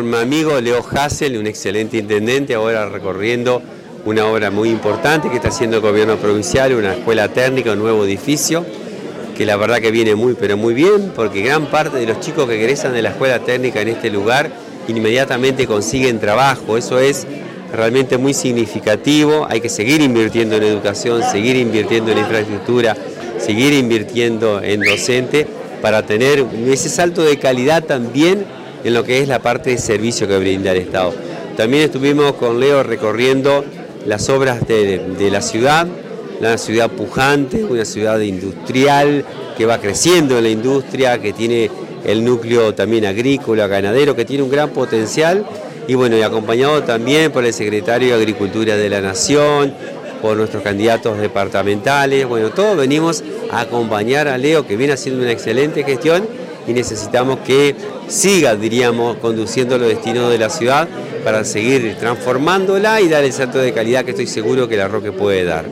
con mi amigo Leo Hassel, un excelente intendente, ahora recorriendo una obra muy importante que está haciendo el gobierno provincial, una escuela técnica, un nuevo edificio, que la verdad que viene muy, pero muy bien, porque gran parte de los chicos que egresan de la escuela técnica en este lugar inmediatamente consiguen trabajo. Eso es realmente muy significativo. Hay que seguir invirtiendo en educación, seguir invirtiendo en infraestructura, seguir invirtiendo en docente para tener ese salto de calidad también en lo que es la parte de servicio que brinda el Estado. También estuvimos con Leo recorriendo las obras de, la ciudad, la ciudad pujante, una ciudad industrial que va creciendo en la industria, que tiene el núcleo también agrícola, ganadero, que tiene un gran potencial y bueno, y acompañado también por el secretario de Agricultura de la Nación, por nuestros candidatos departamentales, bueno, todos venimos a acompañar a Leo que viene haciendo una excelente gestión y necesitamos que siga, diríamos, conduciendo los destinos de la ciudad para seguir transformándola y dar el salto de calidad que estoy seguro que la Roque puede dar.